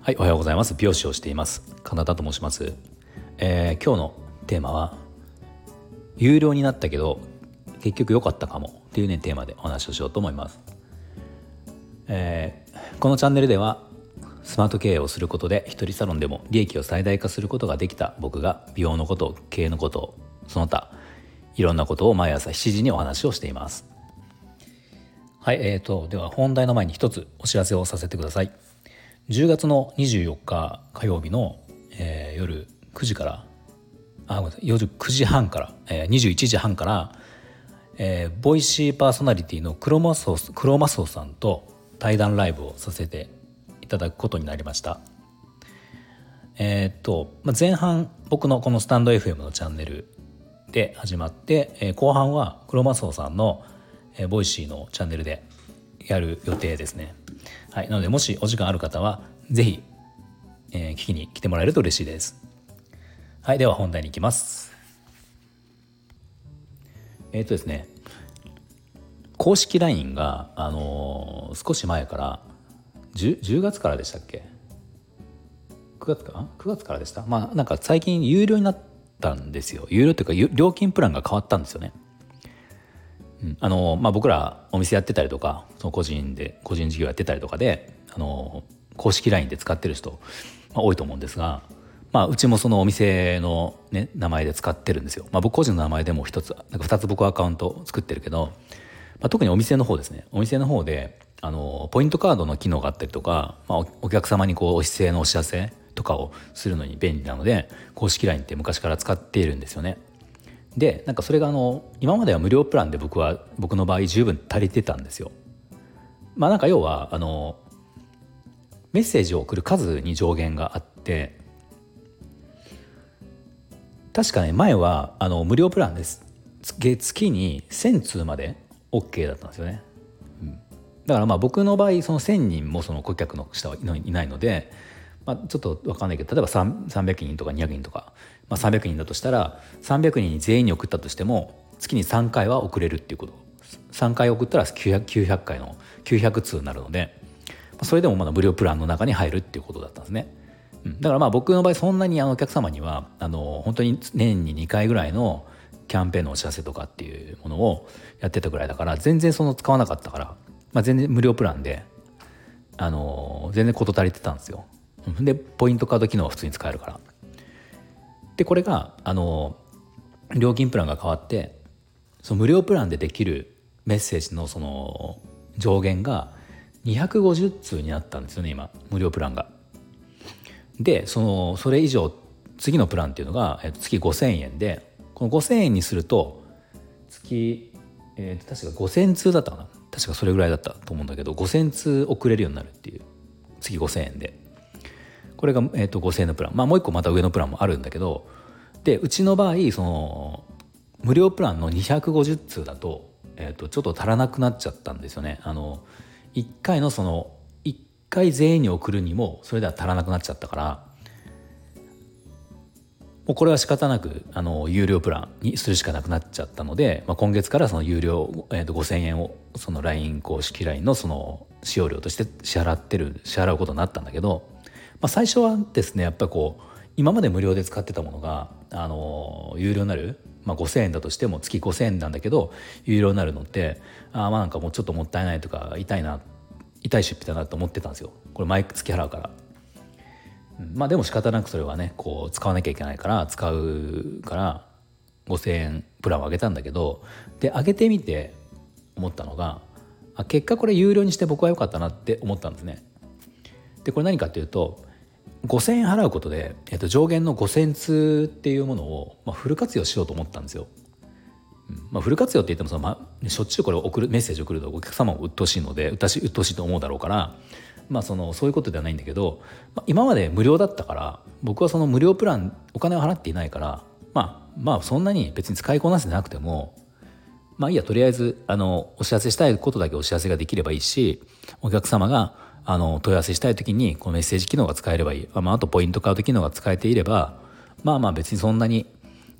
はい、おはようございます。美容師をしています。金田と申します。えー、今日のテーマは有料になったけど結局良かったかもっていうねテーマでお話をしようと思います。えー、このチャンネルではスマート経営をすることで一人サロンでも利益を最大化することができた僕が美容のこと経営のことその他いろんなことを毎朝7時にお話をしています。はい、えーと、では本題の前に一つお知らせをさせてください。10月の24日火曜日の、えー、夜9時からあごめんなさい夜9時半から、えー、21時半から、えー、ボイシーパーソナリティのクロマソクロマソさんと対談ライブをさせていただくことになりました。えー、っと、まあ、前半僕のこのスタンド FM のチャンネルで始まって、えー、後半はクロマソさんの、えー、ボイシーのチャンネルでやる予定ですね。はい、なのでもしお時間ある方は是非、えー、聞きに来てもらえると嬉しいです。はい、では本題に行きます。えっ、ー、とですね、公式 LINE が、あのー、少し前から 10, 10月からでしたっけ？9月か？9月からでした？まあなんか最近有料になったんですよ。有料っていうか料金プランが変わったんですよね。あのまあ、僕らお店やってたりとかその個人で個人事業やってたりとかであの公式 LINE で使ってる人、まあ、多いと思うんですが、まあ、うちもそのお店の、ね、名前で使ってるんですよ、まあ、僕個人の名前でも一つなんか2つ僕アカウント作ってるけど、まあ、特にお店の方ですね。お店の方であのポイントカードの機能があったりとか、まあ、お客様にこうお姿勢のお知らせとかをするのに便利なので公式 LINE って昔から使っているんですよね。でなんかそれがあの今までは無料プランで僕は僕の場合十分足りてたんですよ。まあなんか要はあのメッセージを送る数に上限があって確かね前はあの無料プランです月に1,000通まで OK だったんですよね。だからまあ僕の場合その1,000人もその顧客の下はいないので、まあ、ちょっと分かんないけど例えば300人とか200人とかまあ、300人だとしたら300人全員に送ったとしても月に3回は送れるっていうこと3回送ったら 900, 900回の900通になるのでまそれでもまだ無料プランの中に入るっていうことだったんですね。うんだからまあ僕の場合そんなにあのお客様にはあの本当に年に2回ぐらいのキャンペーンのお知らせとかっていうものをやってたぐらいだから全然その使わなかったから、まあ、全然無料プランであの全然事足りてたんですよ。でポイントカード機能は普通に使えるから。でこれがあの料金プランが変わってその無料プランでできるメッセージのその上限が250通になったんですよね今無料プランが。でそのそれ以上次のプランっていうのが、月5,000円でこの5,000円にすると月、えー、確か5,000通だったかな？確かそれぐらいだったと思うんだけど5,000通送れるようになるっていう月5,000円でこれが、えーと、5000円のプランまあもう一個また上のプランもあるんだけどでうちの場合その無料プランの250通だと,、えーと、ちょっと足らなくなっちゃったんですよね。あの1回のその1回全員に送るにもそれでは足らなくなっちゃったからもうこれは仕方なくあの有料プランにするしかなくなっちゃったので、まあ、今月からその有料、えー、と5,000円をその LINE 公式 LINE のその使用料として支払ってる支払うことになったんだけどまあ、最初はですねやっぱこう今まで無料で使ってたものがあの有料になる、まあ、5,000円だとしても月5,000円なんだけど有料になるのってあまあなんかもうちょっともったいないとか痛いな痛い出費だなと思ってたんですよこれ毎月払うから。まあでも仕方なくそれはねこう使わなきゃいけないから使うから5,000円プランを上げたんだけどで上げてみて思ったのがあ結果これ有料にして僕は良かったなって思ったんですね。でこれ何かっていうと5,000円払うことで、えっと、上限の5,000通っていうものを、まあ、フル活用しようと思ったんですよ。まあ、フル活用って言ってもその、まあ、しょっちゅうこれ送るメッセージ送るとお客様も鬱陶しいので鬱陶しいしいと思うだろうから、まあ、そのそういうことではないんだけど、まあ、今まで無料だったから僕はその無料プランお金を払っていないから、まあ、まあそんなに別に使いこなせなくてもまあいいやとりあえずあのお知らせしたいことだけお知らせができればいいしお客様があの問い合わせしたい時にこのメッセージ機能が使えればいい、まあ、あとポイントカード機能が使えていればまあまあ別にそんなに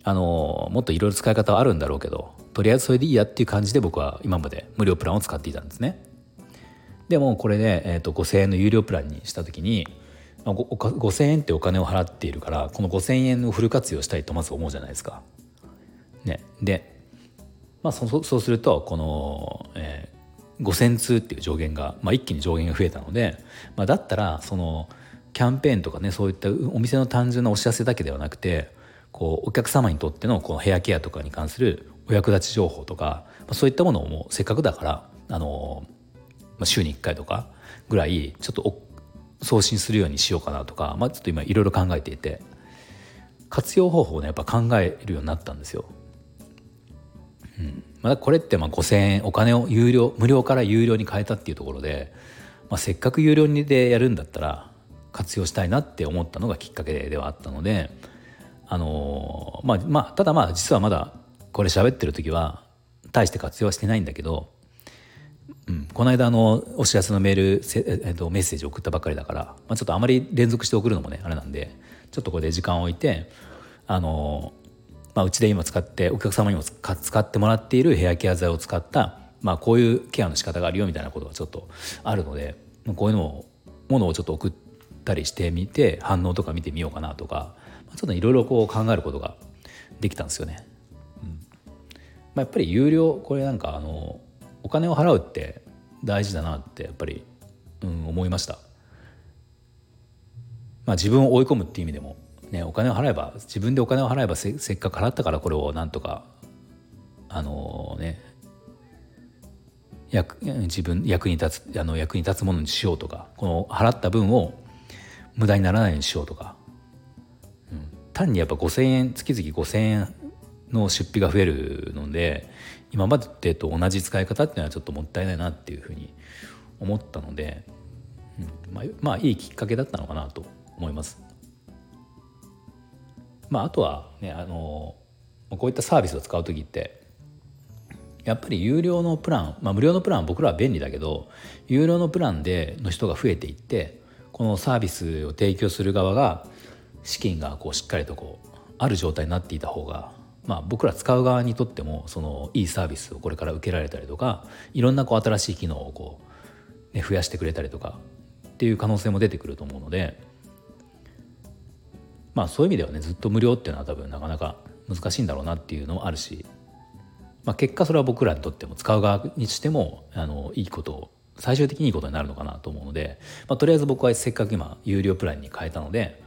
あのもっといろいろ使い方はあるんだろうけどとりあえずそれでいいやっていう感じで僕は今まで無料プランを使っていたんですね。でもこれで、えーと、5,000円の有料プランにした時に、まあ、5,000円ってお金を払っているからこの5,000円をフル活用したいとまず思うじゃないですか。ね、で、まあ、そそうするとこの、え、5,000通っていう上限が、まあ、一気に上限が増えたので、まあ、だったらそのキャンペーンとかねそういったお店の単純なお知らせだけではなくてこうお客様にとってのこのヘアケアとかに関するお役立ち情報とか、まあ、そういったものをもうせっかくだからあのまあ、週に1回とかぐらいちょっと送信するようにしようかなとか、まあ、ちょっと今いろいろ考えていて活用方法をねやっぱ考えるようになったんですよ。うんまあ、これってまあ5,000円お金を有料無料から有料に変えたっていうところで、まあ、せっかく有料でやるんだったら活用したいなって思ったのがきっかけではあったので、あのー、まあまあただまあ実はまだこれ喋ってる時は大して活用はしてないんだけどうん、この間のお知らせのメール、えっと、メッセージ送ったばっかりだから、まあ、ちょっとあまり連続して送るのもねあれなんでちょっとここで時間を置いてあの、まあ、うちで今使ってお客様にも使ってもらっているヘアケア剤を使った、まあ、こういうケアの仕方があるよみたいなことがちょっとあるのでこういうのをものをちょっと送ったりしてみて反応とか見てみようかなとか、まあ、ちょっといろいろこう考えることができたんですよね。うんま、やっぱり有料これなんかあのお金を払うって大事だなってやっぱり、うん、思いました。まあ、自分を追い込むっていう意味でも、ね、お金を払えば自分でお金を払えばせっかく払ったからこれをなんとかあのー、ね役自分役に立つあの役に立つものにしようとかこの払った分を無駄にならないようにしようとか、うん、単にやっぱ5,000円月々5,000円の出費が増えるので今までと同じ使い方っていうのはちょっともったいないなっていうふうに思ったので、うんまあ、まあいいきっかけだったのかなと思います。まあ、あとはねあのこういったサービスを使う時ってやっぱり有料のプラン、まあ、無料のプランは僕らは便利だけど有料のプランでの人が増えていってこのサービスを提供する側が資金がこうしっかりとこうある状態になっていた方がまあ、僕ら使う側にとってもそのいいサービスをこれから受けられたりとかいろんなこう新しい機能をこう、ね、増やしてくれたりとかっていう可能性も出てくると思うので、まあ、そういう意味ではねずっと無料っていうのは多分なかなか難しいんだろうなっていうのもあるし、まあ、結果それは僕らにとっても使う側にしてもあのいいことを最終的にいいことになるのかなと思うので、まあ、とりあえず僕はせっかく今有料プランに変えたので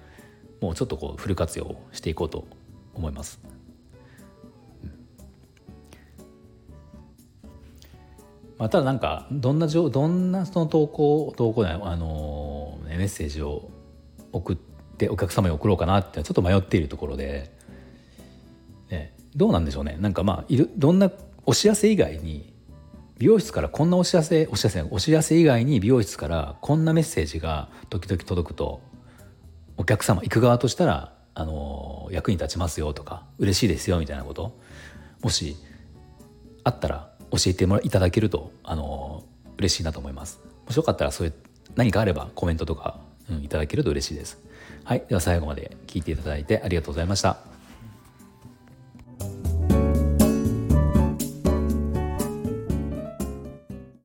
もうちょっとこうフル活用していこうと思います。まあ、ただなんかどんなどんなその投稿投稿あの、メッセージを送っお客様に送ろうかなってちょっと迷っているところで、ね、どうなんでしょうね。なんかまあいるどんなお知らせ以外に美容室からこんなお知らせお知らせお知らせ以外に美容室からこんなメッセージが時々届くとお客様行く側としたらあの役に立ちますよとか嬉しいですよみたいなこともしあったら教えてもらいただけるとあの嬉しいなと思います。もしよかったらそういう何かあればコメントとか、うん、いただけると嬉しいです。はいでは最後まで聞いていただいてありがとうございました。